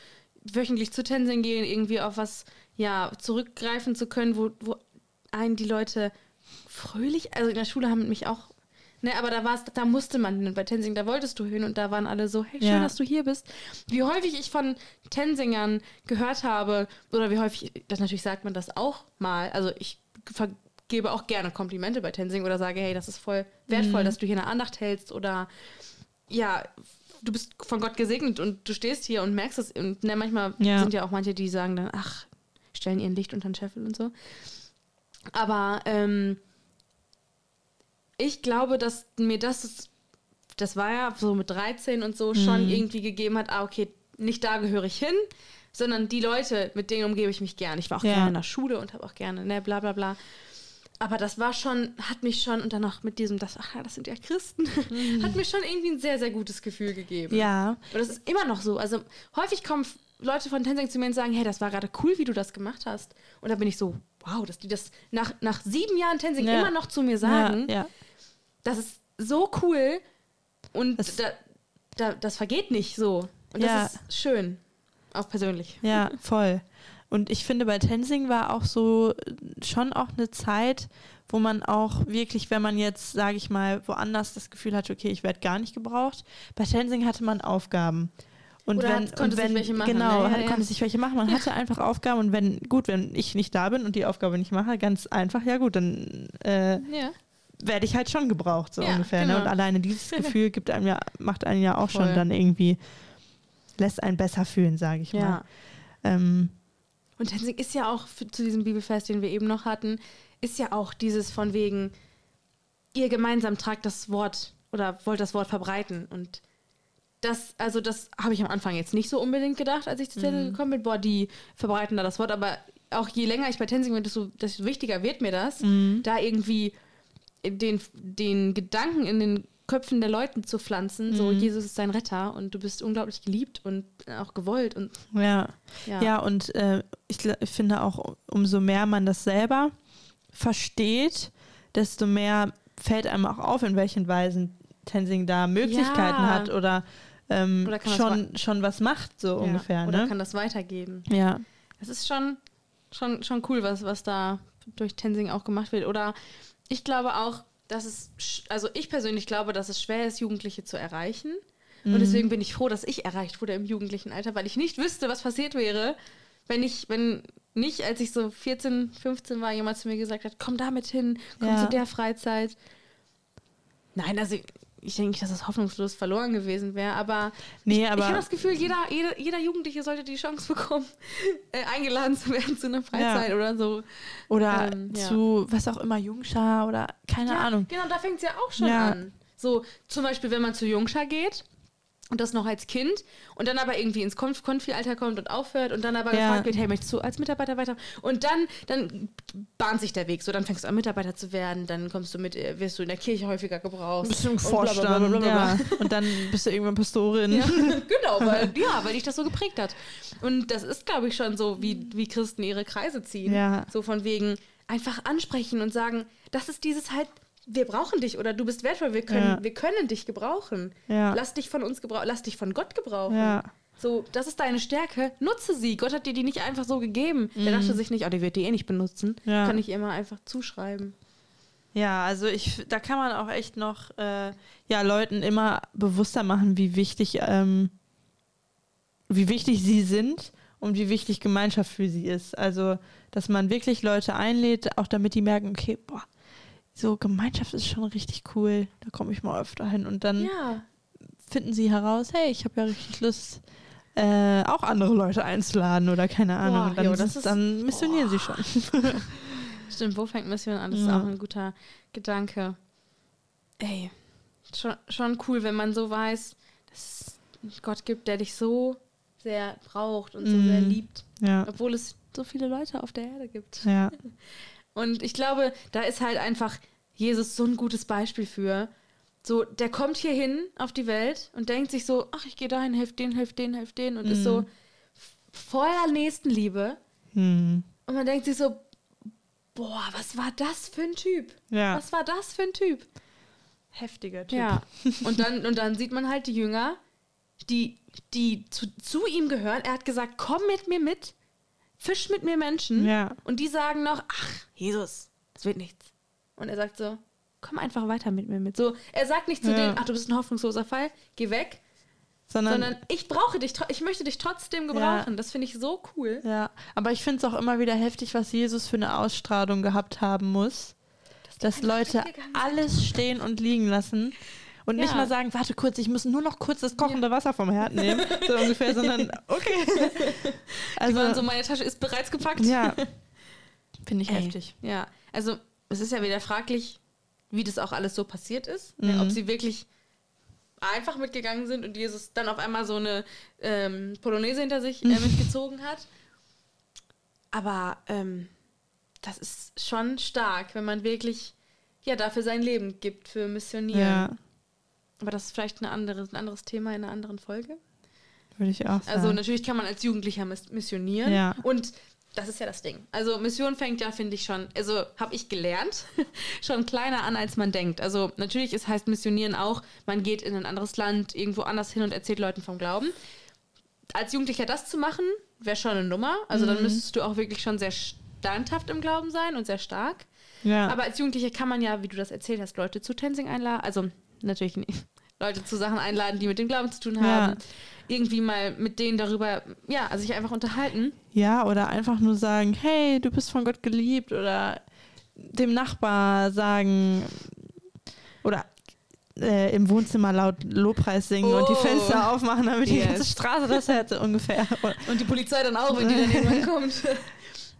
wöchentlich zu Tenzing gehen, irgendwie auf was ja, zurückgreifen zu können, wo, wo einen die Leute fröhlich, also in der Schule haben mich auch, ne, aber da war's, da musste man hin. Bei Tenzing, da wolltest du hin und da waren alle so, hey, schön, Ja. dass du hier bist. Wie häufig ich von Tenzingern gehört habe, oder wie häufig, das natürlich sagt man das auch mal, also ich vergebe auch gerne Komplimente bei Tenzing oder sage, hey, das ist voll wertvoll, Mhm. dass du hier eine Andacht hältst oder ja, du bist von Gott gesegnet und du stehst hier und merkst es. Und ne, manchmal Ja. sind ja auch manche, die sagen dann, ach, stellen ihren Licht unter den Scheffel und so. Aber ähm, ich glaube, dass mir das, das war ja so mit 13 und so schon Mhm. irgendwie gegeben hat, ah, okay, nicht da gehöre ich hin, sondern die Leute, mit denen umgebe ich mich gern. Ich war auch Ja. gerne in der Schule und habe auch gerne, ne, bla bla bla. Aber das war schon, hat mich schon, und dann auch mit diesem, das, ach ja, das sind ja Christen, hat mir schon irgendwie ein sehr, sehr gutes Gefühl gegeben. Ja, Und das ist immer noch so. Also häufig kommen Leute von Tenzing zu mir und sagen, hey, das war gerade cool, wie du das gemacht hast. Und da bin ich so, wow, dass die das nach, nach sieben Jahren Tenzing Ja. immer noch zu mir sagen, ja, ja. das ist so cool und Das- da, da, das vergeht nicht so. Und das ist schön. Auch persönlich. Ja, voll. Und ich finde, bei Tensing war auch so äh, schon auch eine Zeit, wo man auch wirklich, wenn man jetzt, sage ich mal, woanders das Gefühl hatte, okay, ich werde gar nicht gebraucht, bei Tensing hatte man Aufgaben. Und Oder wenn, und wenn sich welche machen, genau, ne? Ja, ja. konnte sich welche machen. Man hatte einfach Aufgaben und wenn, gut, wenn ich nicht da bin und die Aufgabe nicht mache, ganz einfach, ja gut, dann äh, Ja. werde ich halt schon gebraucht, so Ja, ungefähr. Ne? genau. Und alleine dieses Gefühl gibt einem ja, macht einen ja auch Voll. schon dann irgendwie, lässt einen besser fühlen, sage ich mal. ja. Ähm, Und Tenzing ist ja auch für, zu diesem Bibelfest, den wir eben noch hatten, ist ja auch dieses von wegen, ihr gemeinsam tragt das Wort oder wollt das Wort verbreiten. Und das, also das habe ich am Anfang jetzt nicht so unbedingt gedacht, als ich zu Tenzing gekommen bin. Boah, die verbreiten da das Wort. Aber auch je länger ich bei Tenzing bin, desto, desto wichtiger wird mir das, da irgendwie den, den Gedanken in den Köpfen der Leuten zu pflanzen, so Jesus ist dein Retter und du bist unglaublich geliebt und auch gewollt und ja. ja. Ja, und äh, ich, ich finde auch, umso mehr man das selber versteht, desto mehr fällt einem auch auf, in welchen Weisen Tensing da Möglichkeiten Ja. hat oder, ähm, Oder das schon, schon was macht, so Ja, ungefähr. Oder Ne? kann das weitergeben. Ja, Es ist schon, schon, schon cool, was, was da durch Tensing auch gemacht wird. Oder ich glaube auch, dass es, also ich persönlich glaube, dass es schwer ist, Jugendliche zu erreichen. Mhm. Und deswegen bin ich froh, dass ich erreicht wurde im jugendlichen Alter, weil ich nicht wüsste, was passiert wäre, wenn ich, wenn nicht, als ich so 14, 15 war, jemand zu mir gesagt hat, komm damit hin, komm Ja. zu der Freizeit. Nein, also ich denke nicht, dass es hoffnungslos verloren gewesen wäre, aber nee, ich aber habe das Gefühl, jeder, jeder, jeder Jugendliche sollte die Chance bekommen, äh, eingeladen zu werden zu einer Freizeit oder so. oder ähm, ja. zu was auch immer, Jungschar oder keine ja, Ahnung. Genau, da fängt es ja auch schon Ja. an. So, zum Beispiel, wenn man zu Jungschar geht und das noch als Kind und dann aber irgendwie ins Konf Konfi-Alter kommt und aufhört und dann aber Ja. gefragt wird, hey, möchtest du als Mitarbeiter weiter? Und dann, dann bahnt sich der Weg. So, dann fängst du an, Mitarbeiter zu werden, dann kommst du mit, äh, wirst du in der Kirche häufiger gebraucht. Bist du im und Vorstand, bla, ja. Und dann bist du irgendwann Pastorin. Ja, genau, weil, ja, weil dich das so geprägt hat. Und das ist, glaube ich, schon so, wie, wie Christen ihre Kreise ziehen. So von wegen einfach ansprechen und sagen, das ist dieses halt, wir brauchen dich oder du bist wertvoll, wir können, Ja. wir können dich gebrauchen. Ja. Lass dich von uns gebrauchen, lass dich von Gott gebrauchen. Ja. So, das ist deine Stärke, nutze sie. Gott hat dir die nicht einfach so gegeben. Der dachte sich nicht, oh, der wird die eh nicht benutzen. Mhm. Ja. Kann ich ihr mal einfach zuschreiben. Ja, also ich, da kann man auch echt noch äh, ja, Leuten immer bewusster machen, wie wichtig, ähm, wie wichtig sie sind und wie wichtig Gemeinschaft für sie ist. Also, dass man wirklich Leute einlädt, auch damit die merken, okay, boah, so Gemeinschaft ist schon richtig cool, da komme ich mal öfter hin. Und dann Ja. finden sie heraus, hey, ich habe ja richtig Lust, äh, auch andere Leute einzuladen oder keine Ahnung. Boah, Und dann, jo, das ist- dann missionieren sie schon. Stimmt, wo fängt Mission an? Das ist Ja. auch ein guter Gedanke. Ey, schon, schon cool, wenn man so weiß, dass es Gott gibt, der dich so sehr braucht und so Mhm. sehr liebt, Ja, obwohl es so viele Leute auf der Erde gibt. ja, Und ich glaube, da ist halt einfach Jesus so ein gutes Beispiel für. So, der kommt hier hin auf die Welt und denkt sich so, ach, ich gehe dahin, helf den, helf den, helf den und ist Mhm. so voller Nächstenliebe. Hm. Und man denkt sich so, boah, was war das für ein Typ? Ja. Was war das für ein Typ? Heftiger Typ. Ja. Und dann, und dann sieht man halt die Jünger, die, die zu, zu ihm gehören. Er hat gesagt, komm mit mir mit, fisch mit mir Menschen. Ja. Und die sagen noch, ach, Jesus, das wird nichts. Und er sagt so, komm einfach weiter mit mir mit. So, er sagt nicht zu Ja. denen, ach, du bist ein hoffnungsloser Fall, geh weg, Sondern, sondern ich brauche dich, ich möchte dich trotzdem gebrauchen. Das finde ich so cool. ja. Aber ich finde es auch immer wieder heftig, was Jesus für eine Ausstrahlung gehabt haben muss. Dass Leute alles stehen und liegen lassen. Und nicht Ja. mal sagen, warte kurz, ich muss nur noch kurz das kochende Wasser vom Herd nehmen. So ungefähr, sondern okay. Also, so, meine Tasche ist bereits gepackt. ja. Finde ich Ey, heftig. Ja, also es ist ja wieder fraglich, wie das auch alles so passiert ist. Mhm. Ob sie wirklich einfach mitgegangen sind und Jesus dann auf einmal so eine ähm, Polonaise hinter sich äh, mitgezogen hat. Aber ähm, das ist schon stark, wenn man wirklich ja dafür sein Leben gibt, für Missionieren. Ja, Aber das ist vielleicht eine andere, ein anderes Thema in einer anderen Folge. würde ich auch sagen. Also natürlich kann man als Jugendlicher miss- missionieren. Ja. Und das ist ja das Ding. Also Mission fängt ja, finde ich schon, also habe ich gelernt, schon kleiner an, als man denkt. Also natürlich ist, heißt Missionieren auch, man geht in ein anderes Land, irgendwo anders hin und erzählt Leuten vom Glauben. Als Jugendlicher das zu machen, wäre schon eine Nummer. Also Mhm. dann müsstest du auch wirklich schon sehr standhaft im Glauben sein und sehr stark. ja. Aber als Jugendlicher kann man ja, wie du das erzählt hast, Leute zu Tensing einladen. Also natürlich nicht. Leute zu Sachen einladen, die mit dem Glauben zu tun haben. Ja. Irgendwie mal mit denen darüber, ja, also sich einfach unterhalten. Ja, oder einfach nur sagen, hey, du bist von Gott geliebt oder dem Nachbar sagen oder äh, im Wohnzimmer laut Lobpreis singen und die Oh. Fenster aufmachen, damit die Yes. ganze Straße das hört, so ungefähr. Und die Polizei dann auch, wenn die dann irgendwann kommt.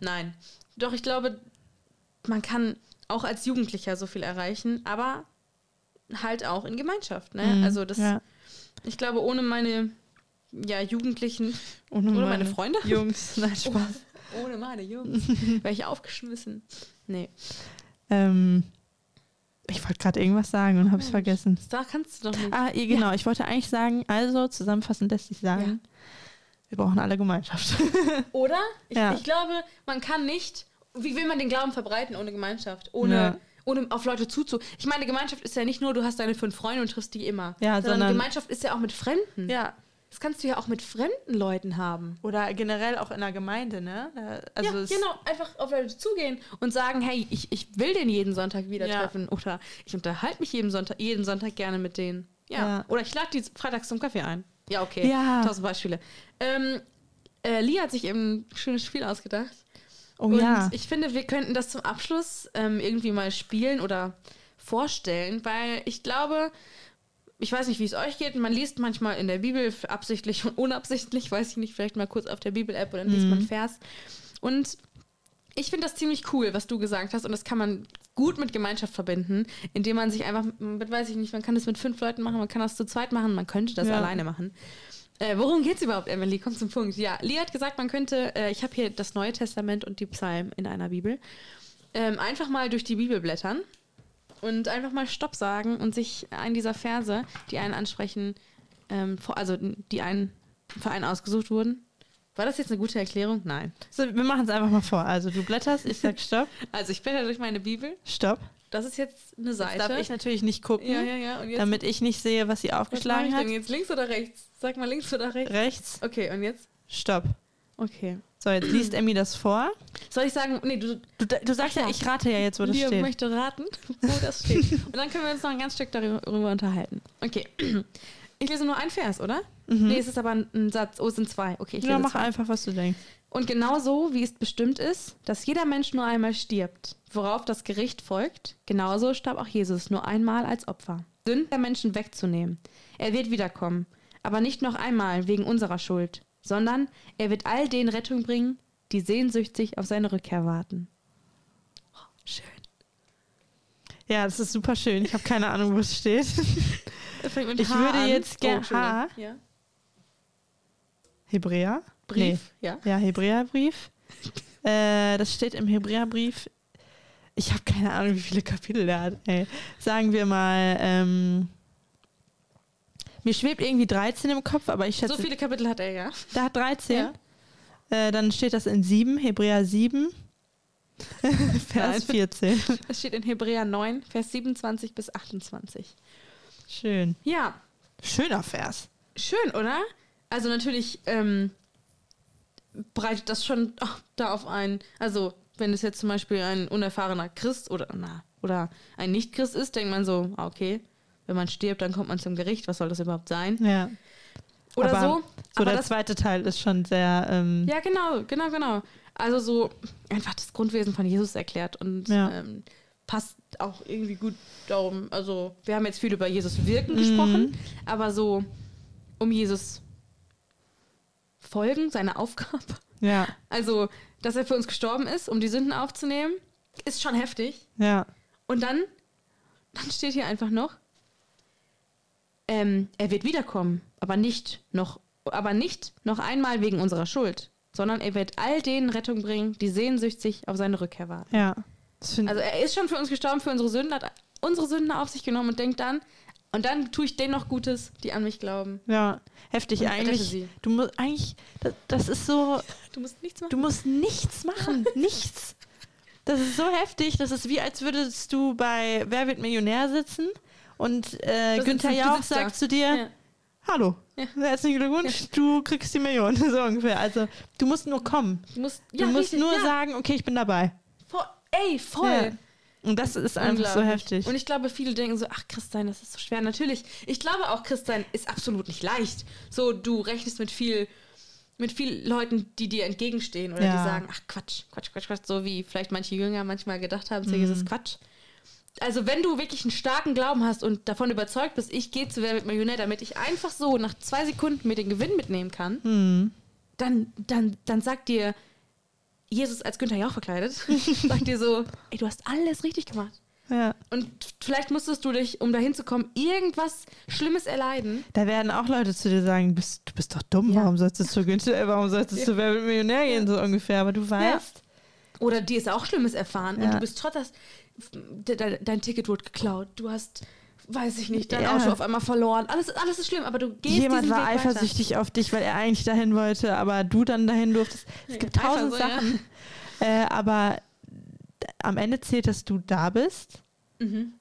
Nein. Doch, ich glaube, man kann auch als Jugendlicher so viel erreichen, aber halt auch in Gemeinschaft. Ne? Mhm, Also das, ja. ich glaube, ohne meine ja, Jugendlichen, Und oder meine Freunde, Jungs, nein, Spaß. ohne meine Jungs, wäre ich aufgeschmissen. Nee. Ähm, ich wollte gerade irgendwas sagen und habe es vergessen. Da kannst du doch nicht. Ah, ja, genau. Ich wollte eigentlich sagen, also zusammenfassend lässt sich sagen, wir brauchen alle Gemeinschaft. Oder? Ich, Ja. ich glaube, man kann nicht. Wie will man den Glauben verbreiten ohne Gemeinschaft? Ohne, Ja. Ohne auf Leute zuzu. Ich meine, Gemeinschaft ist ja nicht nur, du hast deine fünf Freunde und triffst die immer. Ja, sondern, sondern- Gemeinschaft ist ja auch mit Fremden. ja. Das kannst du ja auch mit fremden Leuten haben. Oder generell auch in der Gemeinde, ne? Da- Also ja, genau. Einfach auf Leute zugehen und sagen, hey, ich, ich will den jeden Sonntag wieder Ja. treffen. Oder ich unterhalte mich jeden Sonntag, jeden Sonntag gerne mit denen. Ja. Ja. Oder ich lade die freitags zum Kaffee ein. Ja, okay. Ja. Tausend Beispiele. Ähm, äh, Lee hat sich eben ein schönes Spiel ausgedacht. Oh und ja. ich finde, wir könnten das zum Abschluss ähm, irgendwie mal spielen oder vorstellen, weil ich glaube, ich weiß nicht, wie es euch geht. Man liest manchmal in der Bibel absichtlich und unabsichtlich, weiß ich nicht, vielleicht mal kurz auf der Bibel-App und dann liest man einen Vers. Und ich finde das ziemlich cool, was du gesagt hast. Und das kann man gut mit Gemeinschaft verbinden, indem man sich einfach, mit, weiß ich nicht, man kann das mit fünf Leuten machen, man kann das zu zweit machen, man könnte das Ja. alleine machen. Äh, worum geht's überhaupt, Emily? Komm zum Punkt. Ja, Lee hat gesagt, man könnte, äh, ich habe hier das Neue Testament und die Psalmen in einer Bibel, ähm, einfach mal durch die Bibel blättern und einfach mal Stopp sagen und sich einen dieser Verse, die einen ansprechen, ähm, vor, also die einen für einen ausgesucht wurden. War das jetzt eine gute Erklärung? Nein. So, wir machen es einfach mal vor. Also du blätterst, ich sag Stopp, Also ich blätter durch meine Bibel. Stopp. Das ist jetzt eine Seite. Darf ich natürlich nicht gucken, ja, ja, ja. Jetzt, damit ich nicht sehe, was sie was aufgeschlagen ich hat. jetzt? Links oder rechts? Sag mal links oder rechts. Rechts, Okay, und jetzt? Stopp. Okay. So, jetzt liest Emmy das vor. Soll ich sagen, nee, du, Du, du sagst ja, ich rate ja jetzt, wo das steht. möchte raten, wo das steht. Und dann können wir uns noch ein ganz Stück darüber unterhalten. Okay. Ich lese nur einen Vers, oder? Nee, es ist aber ein, ein Satz. Oh, es sind zwei. Okay, ich Mhm. ja, lese mach zwei. einfach, was du denkst. Und genau so, wie es bestimmt ist, dass jeder Mensch nur einmal stirbt, worauf das Gericht folgt, genauso starb auch Jesus nur einmal als Opfer. Sünden der Menschen wegzunehmen. Er wird wiederkommen, aber nicht noch einmal wegen unserer Schuld, sondern er wird all denen Rettung bringen, die sehnsüchtig auf seine Rückkehr warten. Oh, schön. Ja, das ist super schön. Ich habe keine Ahnung, wo es steht. Ich H würde an. jetzt gern- Entschuldigung. H? Ja. Hebräer? Brief, ja. Nee. Ja, Hebräerbrief. äh, das steht im Hebräerbrief ich habe keine Ahnung, wie viele Kapitel der hat. Ey. Sagen wir mal, ähm, mir schwebt irgendwie 13 im Kopf, aber ich schätze, So viele Kapitel hat er, ja. da hat 13. Ja. Äh, dann steht das in 7, Hebräer 7, Vers 14. Es steht in Hebräer 9, Vers 27 bis 28. Schön. Ja, Schöner Vers. schön, oder? Also natürlich ähm, breitet das schon oh, darauf ein. Also, wenn es jetzt zum Beispiel ein unerfahrener Christ oder, na, oder ein Nicht-Christ ist, denkt man so, ah, okay, wenn man stirbt, dann kommt man zum Gericht. Was soll das überhaupt sein? Ja. Oder Aber so. So Aber der das, zweite Teil ist schon sehr. Ähm, ja, genau, genau, genau. Also so einfach das Grundwesen von Jesus erklärt und Ja. ähm, passt auch irgendwie gut darum. Also wir haben jetzt viel über Jesus wirken Mhm. gesprochen, aber so um Jesus folgen, seine Aufgabe. ja, Also, dass er für uns gestorben ist, um die Sünden aufzunehmen, ist schon heftig. ja, Und dann, dann steht hier einfach noch, ähm, er wird wiederkommen, aber nicht noch, aber nicht noch einmal wegen unserer Schuld, sondern er wird all denen Rettung bringen, die sehnsüchtig auf seine Rückkehr warten. ja. Also er ist schon für uns gestorben, für unsere Sünden, hat unsere Sünden auf sich genommen und denkt dann, und dann tue ich denen noch Gutes, die an mich glauben. ja, heftig Und eigentlich. sie. Du musst eigentlich, das, das ist so, Du musst nichts machen. du musst nichts machen, nichts. Das ist so heftig, das ist wie, als würdest du bei Wer wird Millionär sitzen und äh, Günther Jauch sitzt da. sagt zu dir, Ja. hallo, Ja. herzlichen Glückwunsch, du kriegst die Million, so ungefähr. Also du musst nur kommen. Du musst, Du ja, musst richtig, nur ja. sagen, okay, ich bin dabei. Voll, ey, voll. Und das ist einfach so heftig. Und ich glaube, viele denken so, ach, Christsein, das ist so schwer. Natürlich, ich glaube auch, Christsein ist absolut nicht leicht. So, du rechnest mit viel, mit viel Leuten, die dir entgegenstehen oder Ja. die sagen, ach, Quatsch, Quatsch, Quatsch, Quatsch, so wie vielleicht manche Jünger manchmal gedacht haben, Mhm. zu Jesus, Quatsch. Also, wenn du wirklich einen starken Glauben hast und davon überzeugt bist, ich gehe zu Wer mit Millionär, damit ich einfach so nach zwei Sekunden mir den Gewinn mitnehmen kann, Hm. dann, dann, dann sagt dir Jesus als Günther Jauch verkleidet, sagt dir so, ey, du hast alles richtig gemacht. Ja. Und vielleicht musstest du dich, um dahin zu kommen, irgendwas Schlimmes erleiden. Da werden auch Leute zu dir sagen, du bist, du bist doch dumm, Ja. warum sollst du zu Günther, äh, warum sollst du zu Wer wird Millionär gehen, so ungefähr. Aber du weißt, Oder dir ist auch Schlimmes erfahren. Und Ja. du bist trotz das, de, de, dein Ticket wurde geklaut. Du hast, weiß ich nicht, dein Ja. Auto auf einmal verloren. Alles, alles ist schlimm, aber du gehst jemand war Weg weiter. eifersüchtig auf dich, weil er eigentlich dahin wollte, aber du dann dahin durftest. Es gibt tausend so, ja. Sachen. Äh, aber am Ende zählt, dass du da bist Mhm.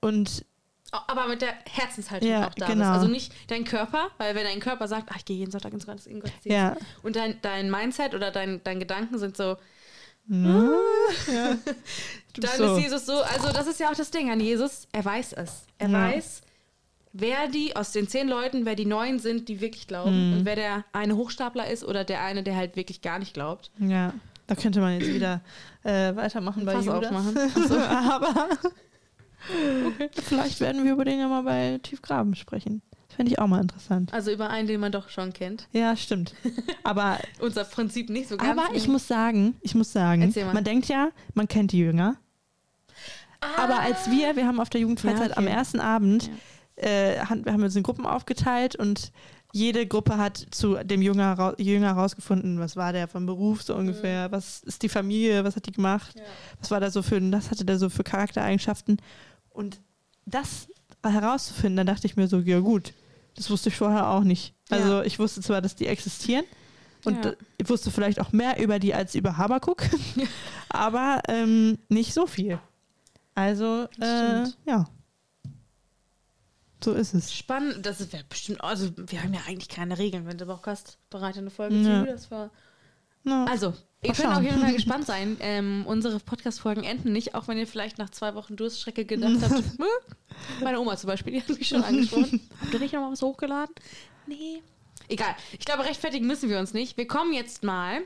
und Aber mit der Herzenshaltung Ja, auch da genau. bist. Also nicht dein Körper, weil wenn dein Körper sagt, ach, ich gehe jeden Sonntag ins Gottesdienst. ja. Und dein, dein Mindset oder dein, dein Gedanken sind so, Ne? ja. Du Dann so. ist Jesus so, also das ist ja auch das Ding an Jesus, er weiß es. Er Ja. weiß, wer die aus den zehn Leuten, wer die neun sind, die wirklich glauben Mhm. und wer der eine Hochstapler ist oder der eine, der halt wirklich gar nicht glaubt. Ja, da könnte man jetzt wieder äh, weitermachen bei Fass Judas. aufmachen. Ach so. Aber vielleicht werden wir über den ja mal bei Tiefgraben sprechen. Das fände ich auch mal interessant. Also über einen, den man doch schon kennt. Ja, stimmt. Aber, Unser Prinzip nicht so ganz. aber ich muss sagen, ich muss sagen, man denkt ja, man kennt die Jünger. Aber als wir, wir haben auf der Jugendfreizeit Ja, am okay. ersten Abend, äh, haben, wir haben uns in Gruppen aufgeteilt und jede Gruppe hat zu dem Jünger, Jünger rausgefunden, was war der vom Beruf so ungefähr, was ist die Familie, was hat die gemacht, Ja. was war da so für, was hatte der so für Charaktereigenschaften. Und das herauszufinden, da dachte ich mir so, ja gut, das wusste ich vorher auch nicht. Also Ja. ich wusste zwar, dass die existieren und Ja. ich wusste vielleicht auch mehr über die als über Habakuk, aber ähm, nicht so viel. Also, äh, ja. So ist es. Spannend, das wäre bestimmt, also wir haben ja eigentlich keine Regeln, wenn du Bock hast, bereite eine Folge Ja. zu. Das war Ja. Also, ihr könnt auf jeden Fall gespannt sein. Ähm, unsere Podcast-Folgen enden nicht, auch wenn ihr vielleicht nach zwei Wochen Durststrecke gedacht habt. Meine Oma zum Beispiel, die hat mich schon angesprochen. Habt ihr nicht noch mal was hochgeladen? Nee. Egal. Ich glaube, rechtfertigen müssen wir uns nicht. Wir kommen jetzt mal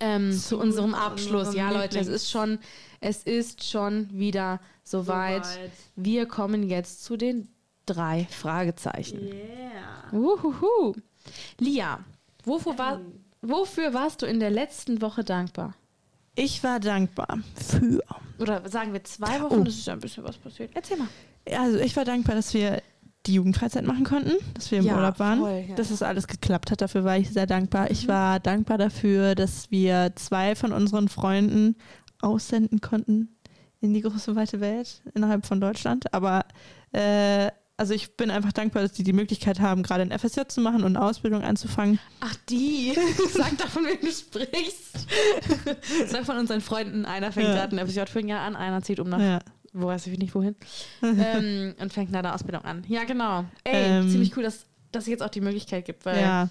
ähm, zu, Zu unserem Abschluss. Ja, Leute, es ist schon, es ist schon wieder soweit. Wir kommen jetzt zu den drei Fragezeichen. Yeah. Uhuhu. Lia, wofür, war, wofür warst du in der letzten Woche dankbar? Ich war dankbar für. Oder sagen wir zwei Wochen, Oh. das ist ja ein bisschen was passiert. Erzähl mal. Also ich war dankbar, dass wir die Jugendfreizeit machen konnten, dass wir im Ja, Urlaub waren, voll, ja. dass es alles geklappt hat. Dafür war ich sehr dankbar. Ich war dankbar dafür, dass wir zwei von unseren Freunden aussenden konnten in die große weite Welt innerhalb von Deutschland. Aber äh, also ich bin einfach dankbar, dass die die Möglichkeit haben, gerade ein FSJ zu machen und eine Ausbildung anzufangen. Ach, die. Sag doch, von wem du sprichst. Sag von unseren Freunden, einer fängt Ja. gerade ein FSJ für ein Jahr an, einer zieht um nach, Ja. wo weiß ich nicht wohin, ähm, und fängt eine Ausbildung an. Ja, genau. Ey, Ähm. ziemlich cool, dass dass es jetzt auch die Möglichkeit gibt, weil, ja.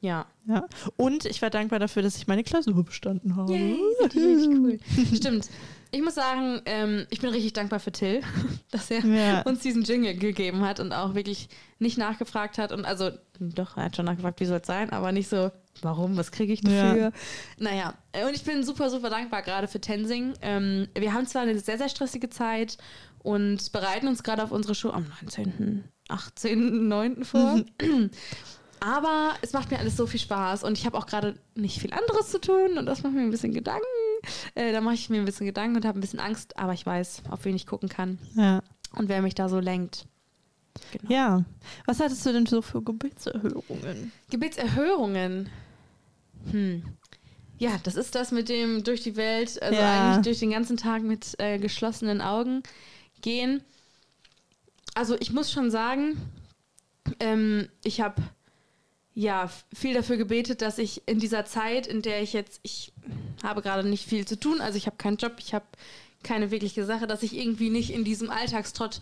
ja, ja. Und ich war dankbar dafür, dass ich meine Klausur bestanden habe. Yay, richtig cool. Stimmt. Ich muss sagen, ähm, ich bin richtig dankbar für Till, dass er Ja. uns diesen Jingle gegeben hat und auch wirklich nicht nachgefragt hat. Und also, doch, er hat schon nachgefragt, wie soll es sein, aber nicht so, warum, was kriege ich dafür? Ja. Naja, und ich bin super, super dankbar gerade für Tensing. Ähm, wir haben zwar eine sehr, sehr stressige Zeit und bereiten uns gerade auf unsere Show am 19., 18., 9. vor. Aber es macht mir alles so viel Spaß und ich habe auch gerade nicht viel anderes zu tun und das macht mir ein bisschen Gedanken. Äh, da mache ich mir ein bisschen Gedanken und habe ein bisschen Angst, aber ich weiß, auf wen ich gucken kann Ja. und wer mich da so lenkt. Genau. ja. Was hattest du denn so für Gebetserhörungen? Gebetserhörungen. Hm. Ja, das ist das mit dem durch die Welt, also Ja. eigentlich durch den ganzen Tag mit äh, geschlossenen Augen gehen. Also ich muss schon sagen, ähm, ich habe ja viel dafür gebetet, dass ich in dieser Zeit, in der ich jetzt, ich habe gerade nicht viel zu tun, also ich habe keinen Job, ich habe keine wirkliche Sache, dass ich irgendwie nicht in diesem Alltagstrott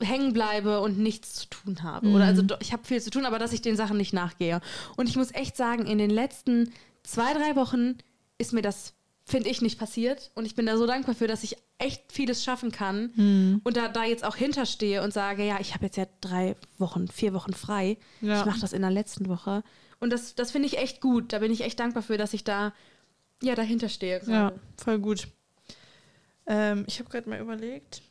hängen bleibe und nichts zu tun habe. Oder also ich habe viel zu tun, aber dass ich den Sachen nicht nachgehe. Und ich muss echt sagen, in den letzten zwei, drei Wochen ist mir das, finde ich, nicht passiert. Und ich bin da so dankbar für, dass ich echt vieles schaffen kann und da, da jetzt auch hinterstehe und sage, ja, ich habe jetzt ja drei Wochen, vier Wochen frei. Ja. Ich mache das in der letzten Woche. Und das, das finde ich echt gut. Da bin ich echt dankbar für, dass ich da ja dahinter stehe. Ja, voll gut. Ähm, ich habe gerade mal überlegt.